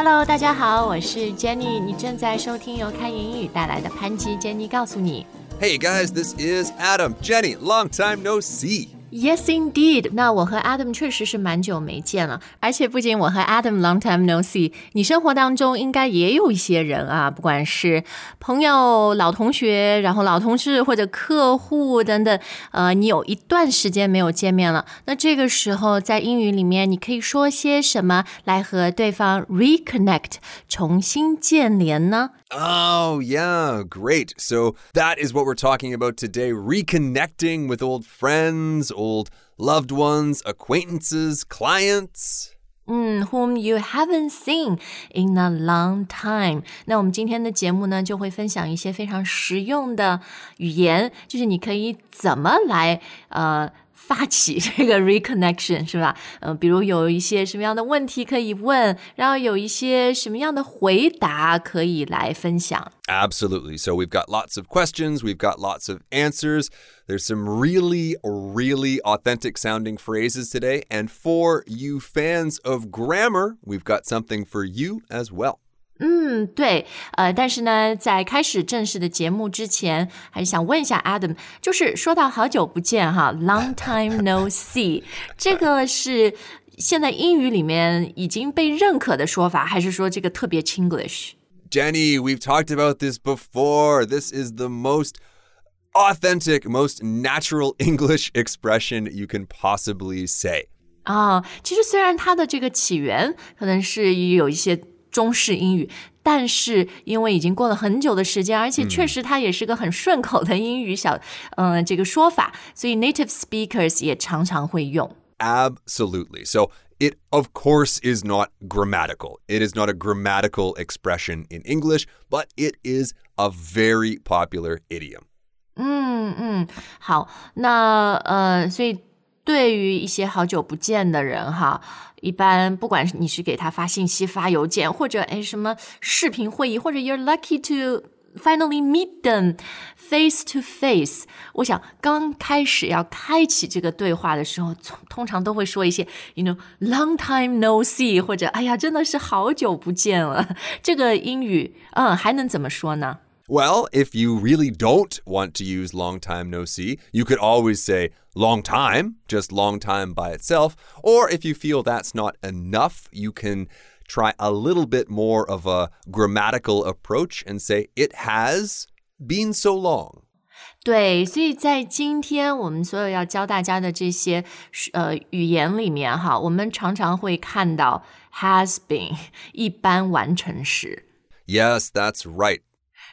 Hello，大家好，我是 Jenny，你正在收听由开言语带来的潘吉 Jenny 告诉你。 Hey guys, this is Adam. Jenny, long time no see. Yes, indeed。那我和 Adam 确实是蛮久没见了，而且不仅我和 Adam long time no see，你生活当中应该也有一些人啊，不管是朋友、老同学，然后老同事或者客户等等，呃，你有一段时间没有见面了。那这个时候在英语里面，你可以说些什么来和对方 reconnect，重新建联呢？ Oh, yeah, great. So that is what we're talking about today reconnecting with old friends, old loved ones, acquaintances, clients. 嗯，whom you haven't seen in a long time。那我们今天的节目呢，就会分享一些非常实用的语言，就是你可以怎么来呃。 发起这个 reconnection 是吧？嗯、比如有一些什么样的问题可以问，然后有一些什么样的回答可以来分享。 Absolutely. So we've got lots of questions, we've got lots of answers. There's some really, really authentic sounding phrases today. And for you fans of grammar, we've got something for you as well. 嗯，对，呃，但是呢，在开始正式的节目之前，还是想问一下 Adam，就是说到好久不见哈，long time no see，这个是现在英语里面已经被认可的说法，还是说这个特别 Chinglish？Jenny, we've talked about this before. This is the most authentic, most natural English expression you can possibly say. 啊，其实虽然它的这个起源可能是有一些中式英语，但是因为已经过了很久的时间，而且确实它也是个很顺口的英语小，嗯、这个说法，所以 native speakers 也常常会用。 Absolutely. So it, of course, is not grammatical. It is not a grammatical expression in English, but it is a very popular idiom. 嗯嗯，好，那呃，所以 对于一些好久不见的人哈，一般不管你是给他发信息、发邮件，或者哎什么视频会议，或者 you're lucky to finally meet them face to face，我想刚开始要开启这个对话的时候，通通常都会说一些 you know long time no see，或者哎呀真的是好久不见了。这个英语嗯还能怎么说呢？Well, if you really don't want to use long time no see, you could always say long time, just long time by itself. Or if you feel that's not enough, you can try a little bit more of a grammatical approach and say it has been so long. 对，所以在今天我们所有要教大家的这些呃语言里面哈，我们常常会看到 has been 一般完成时。 Yes, that's right.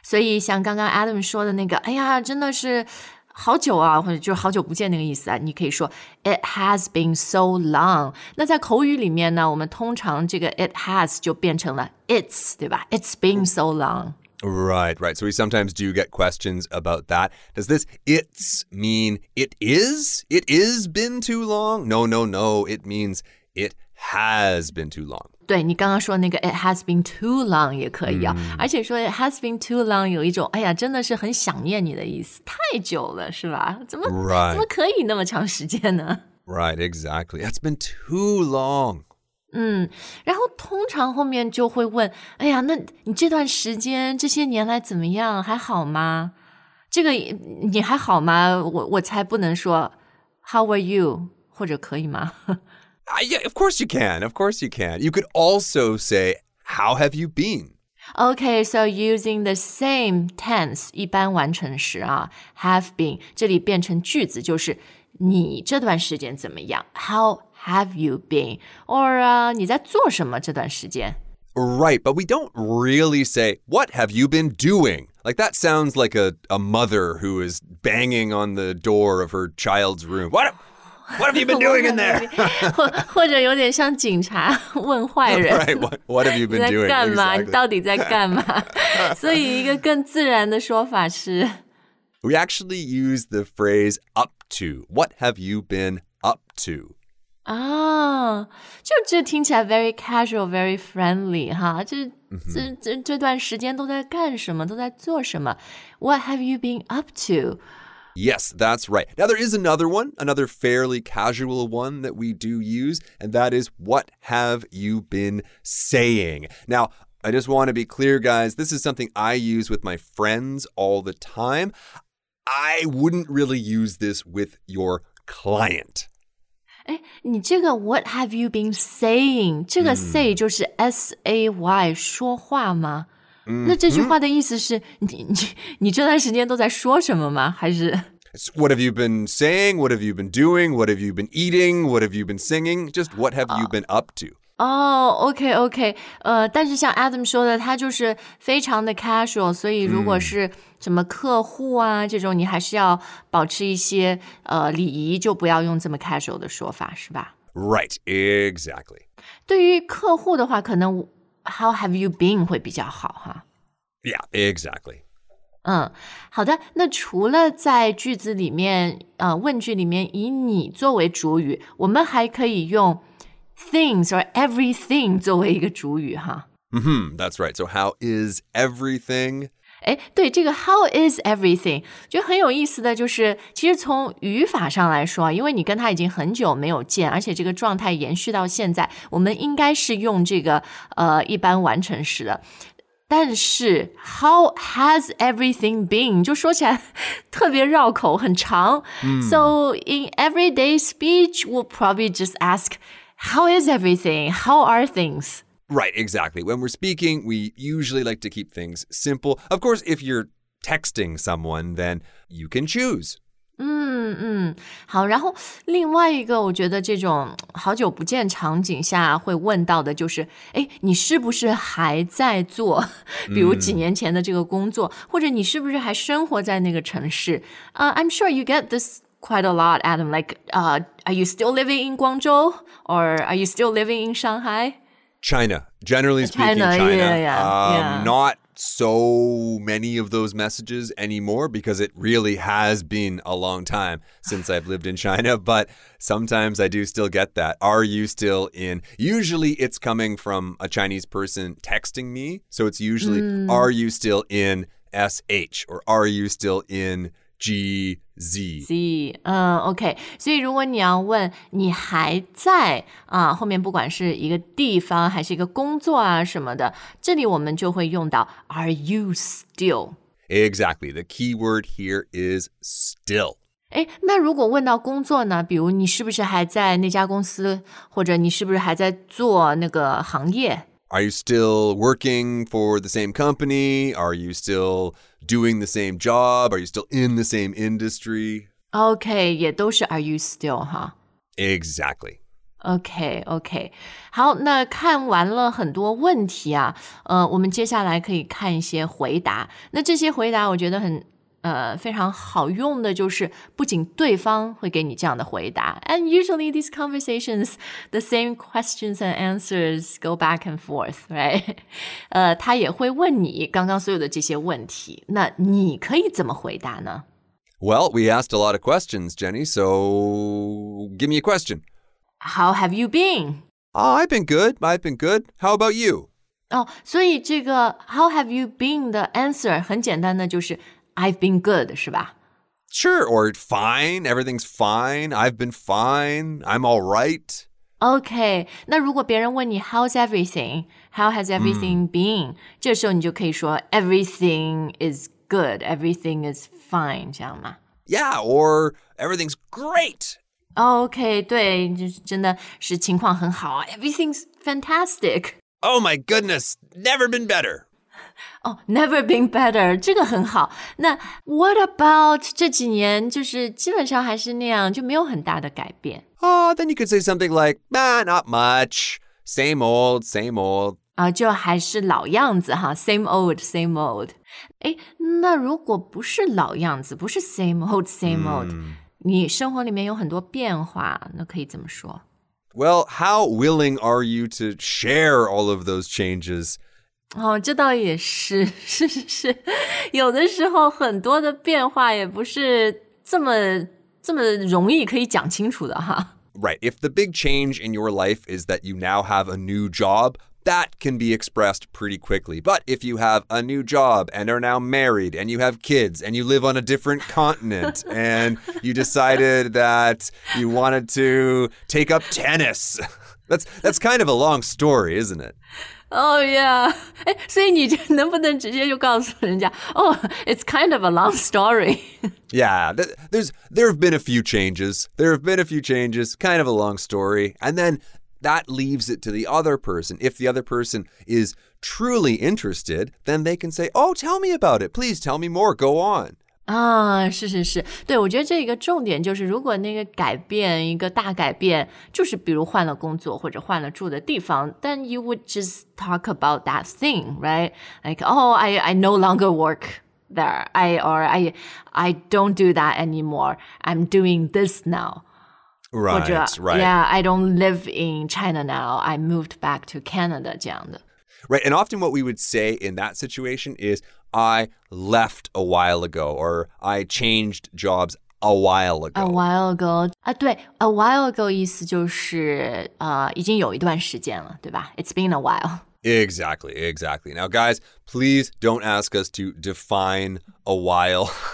所以像刚刚 Adam 说的那个，哎呀，真的是好久啊，或者就是好久不见那个意思啊，你可以说 It has been so long。那在口语里面呢，我们通常这个 it has 就变成了 it's，对吧？It's been so long。 Right, right. So we sometimes do get questions about that. Does this it's mean it is? It is been too long? No, no, no. It means it has been too long. 对你刚刚说那个 it has been too long 也可以啊，而且说 it has been too long 有一种哎呀，真的是很想念你的意思，太久了是吧？怎么 Right. 怎么可以那么长时间呢？ Right, exactly. It's been too long. 然后通常后面就会问，哎呀，那你这段时间这些年来怎么样？还好吗？这个你还好吗？我我才不能说 How are you？或者可以吗？ Uh, yeah, of course you can. Of course you can. You could also say, How have you been? Okay, so using the same tense 一般完成时啊，have been 这里变成句子就是你这段时间怎么样？How have you been? Or 啊、你在做什么这段时间？ Right, but we don't really say, What have you been doing? Like that sounds like a, a mother who is banging on the door of her child's room. What, what have you been doing in there? 或或者有点像警察问坏人。 right, what, what have you 你 been 在 doing? 干嘛？你 Exactly. 到底在干嘛？所以一个更自然的说法是 We actually use the phrase up to. What have you been up to? 啊，就这听起来 very casual, very friendly 哈，这这这这段时间都在干什么？都在做什么？What have you been up to？ Yes, that's right. Now, there is another one, another fairly casual one that we do use, and that is what have you been saying? Now, I just want to be clear, guys. This is something I use with my friends all the time. I wouldn't really use this with your client. 哎，你这个 What have you been saying？这个 say 就是 S A Y 说话吗？ 那这句话的意思是你你你这段时间都在说什么吗？还是 So What have you been saying? What have you been doing? What have you been eating? What have you been singing? Just what have you been up to? 哦，OK OK，呃，但是像 Adam 说的，他就是非常的 casual，所以如果是什么客户啊、这种，你还是要保持一些呃礼仪，就不要用这么 casual 的说法，是吧？ Right, exactly. 对于客户的话，可能 How have you been 会比较好哈。 Yeah, exactly. 嗯，好的。那除了在句子里面，呃，问句里面以你作为主语，我们还可以用 things or everything 作为一个主语哈。 hmm that's right. So, how is everything? 哎，对这个 How is everything？觉得很有意思的就是，其实从语法上来说啊，因为你跟他已经很久没有见，而且这个状态延续到现在，我们应该是用这个呃一般完成时的。但是 How has everything been？就说起来特别绕口，很长。So in everyday speech, we'll probably just ask, How is everything? How are things? Right, exactly. When we're speaking, we usually like to keep things simple. Of course, if you're texting someone, then you can choose. 嗯嗯，好。然后另外一个，我觉得这种好久不见场景下会问到的就是，哎，你是不是还在做，比如几年前的这个工作，或者你是不是还生活在那个城市？呃、i m sure you get this quite a lot, Adam. Like, uh, are you still living in Guangzhou or are you still living in Shanghai? China, generally speaking, China, China. yeah, yeah, um, yeah. Not so many of those messages anymore because it really has been a long time since I've lived in China. But sometimes I do still get that. Are you still in? Usually it's coming from a Chinese person texting me. So it's usually, are you still in SH or are you still in GZ? Z，嗯，OK，所以如果你要问你还在啊，后面不管是一个地方还是一个工作啊什么的，这里我们就会用到 Are you still？ Exactly. The key word here is still. 哎，那如果问到工作呢？比如你是不是还在那家公司，或者你是不是还在做那个行业？ Are you still working for the same company? Are you still doing the same job? Are you still in the same industry? OK，也都是 Are you still 哈。 Exactly. OK OK，好，那看完了很多问题啊，呃，我们接下来可以看一些回答。那这些回答我觉得很 呃非常好用的，就是不仅对方会给你这样的回答，and usually these conversations the same questions and answers go back and forth, right？呃，他也会问你刚刚所有的这些问题，那你可以怎么回答呢？ Well, we asked a lot of questions, Jenny, so give me a question. How have you been？ Oh, I've been good. I've been good. How about you? 哦，所以这个 How have you been 的 answer 很简单的就是 I've been good，是吧？ Sure, or fine. Everything's fine. I've been fine. I'm all right. OK，那如果别人问你 How's everything？How has everything been？、这时候你就可以说 Everything is good，Everything is fine，这样吗 Yeah, or everything's great. ？OK，对，就是真的是情况很好啊，Everything's fantastic。 Oh my goodness, never been better. 哦、n e v e r been better，这个很好。那 What about 这几年就是基本上还是那样，就没有很大的改变。 Oh, then you could say something like, nah, not much. Same old, same old. 啊，就还是老样子哈，same old，same old。哎，那如果不是老样子，不是 same old，same old，、你生活里面有很多变化，那可以怎么说？ Well, how willing are you to share all of those changes? 哦，这倒也是，是是是，有的时候很多的变化也不是这么这么容易可以讲清楚的哈。 Right. If the big change in your life is that you now have a new job, that can be expressed pretty quickly. But if you have a new job and are now married and you have kids and you live on a different continent and you decided that you wanted to take up tennis, that's that's kind of a long story, isn't it? Oh yeah，哎，所以你就能不能直接就告诉人家，哦、oh,，It's kind of a long story. yeah, there's there have been a few changes. There have been a few changes. Kind of a long story, and then that leaves it to the other person. If the other person is truly interested, then they can say, Oh, tell me about it. Please tell me more. Go on. 啊，是是是，对我觉得这个重点就是，如果那个改变一个大改变，就是比如换了工作或者换了住的地方，then you would just talk about that thing, right? Like, oh, I I no longer work there. I or I I don't do that anymore. I'm doing this now. Right, right. Yeah, I don't live in China now. I moved back to Canada 这样的。Right, and often what we would say in that situation is I left a while ago or I changed jobs a while ago. A while ago 啊，对，a while ago 意思就是呃已经有一段时间了，对吧？It's been a while. Exactly, exactly. Now, guys, please don't ask us to define a while.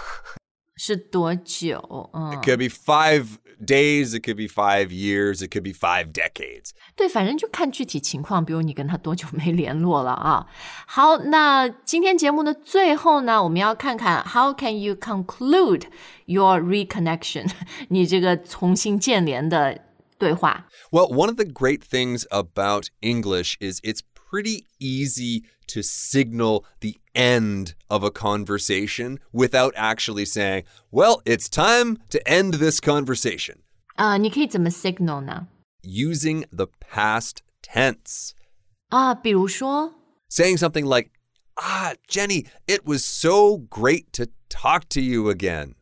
是多久？嗯，It could be five days, it could be five years, it could be five decades. 对，反正就看具体情况，比如你跟他多久没联络了啊。好，那今天节目的最后呢，我们要看看 How can you conclude your reconnection？你这个重新建联的对话。Well, one of the great things about English is it's pretty easy to signal the end of a conversation without actually saying, well, it's time to end this conversation. Uh, 你可以怎么 signal 呢? Using the past tense. 啊，比如说 saying something like, Ah, Jenny, it was so great to talk to you again.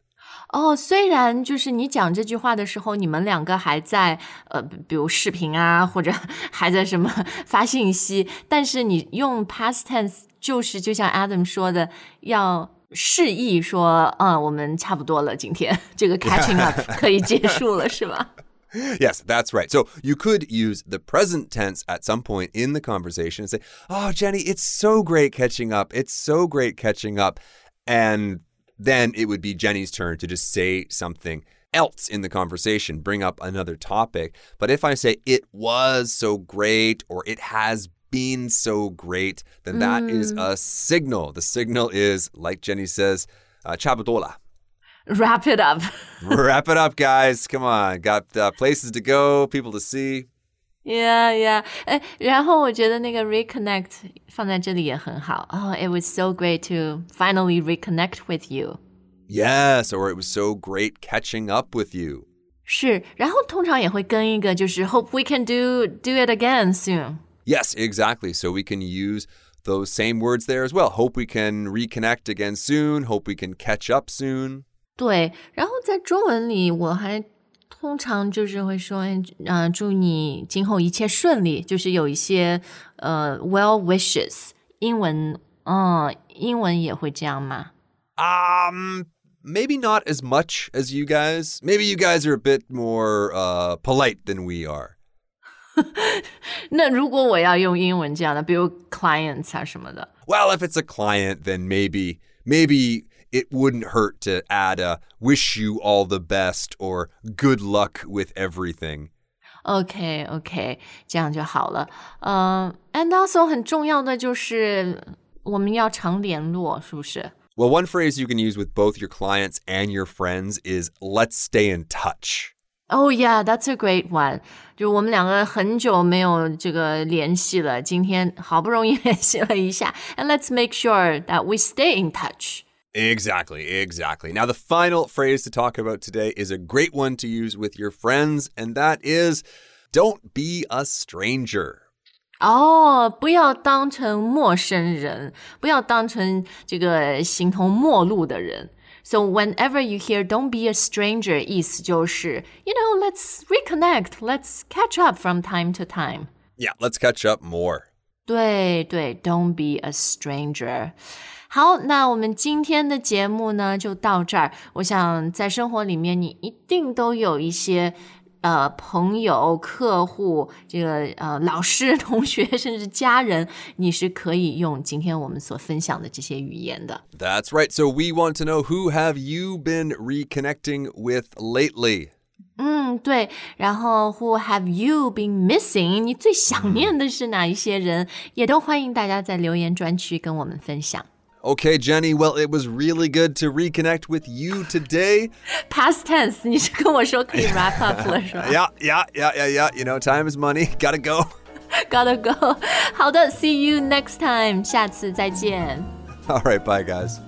哦，虽然就是你讲这句话的时候，你们两个还在呃，比如视频啊，或者还在什么发信息，但是你用 past tense，就是就像 Adam 说的，要示意说，嗯，我们差不多了，今天这个 catching up 可以结束了，是吧？Yes, that's right. So you could use the present tense at some point in the conversation and say, Oh, Jenny, it's so great catching up. It's so great catching up. And then it would be Jenny's turn to just say something else in the conversation, bring up another topic. But if I say it was so great or it has been so great, then that mm. is a signal. The signal is, like Jenny says, uh, Wrap it up. Wrap it up, guys. Come on. Got uh, places to go, people to see. Yeah, yeah. 哎，然后我觉得那个 reconnect 放在这里也很好。Oh, it was so great to finally reconnect with you. Yes, or it was so great catching up with you. 是，然后通常也会跟一个就是 hope we can do do it again soon. Yes, exactly. So we can use those same words there as well. Hope we can reconnect again soon. Hope we can catch up soon. 对，然后在中文里我还 通常就是会说，嗯，祝你今后一切顺利，就是有一些呃 well wishes。英文，嗯，英文也会这样吗？Um, maybe not as much as you guys. Maybe you guys are a bit more uh polite than we are. 那如果我要用英文这样的，比如 clients 啊什么的。Well, if it's a client, then maybe maybe it wouldn't hurt to add a wish you all the best or good luck with everything. OK OK，这样就好了。嗯、uh,，and also 很重要的就是我们要常联络，是不是？Well, one phrase you can use with both your clients and your friends is "Let's stay in touch." Oh yeah, that's a great one. 就我们两个很久没有这个联系了，今天好不容易联系了一下，and let's make sure that we stay in touch. Exactly, exactly. Now, the final phrase to talk about today is a great one to use with your friends, and that is don't be a stranger. 哦，不要当成陌生人，不要当成这个形同陌路的人。So whenever you hear "don't be a stranger," 意思就是 you know let's reconnect, let's catch up from time to time. Yeah, let's catch up more. 对对，don't be a stranger。好，那我们今天的节目呢就到这儿。我想在生活里面，你一定都有一些 呃朋友、客户、这个呃老师、同学，甚至家人，你是可以用今天我们所分享的这些语言的。 That's right. So we want to know who have you been reconnecting with lately? 嗯，对。然后，Who have you been missing？你最想念的是哪一些人？也都欢迎大家在留言专区跟我们分享。 Okay, Jenny, well, it was really good to reconnect with you today. Past tense，你是跟我说可以 wrap up 了是吧 Yeah, yeah, yeah, yeah, yeah. You know, time is money. Gotta go. ？Gotta go。好的，See you next time，下次再见。 All right, bye, guys.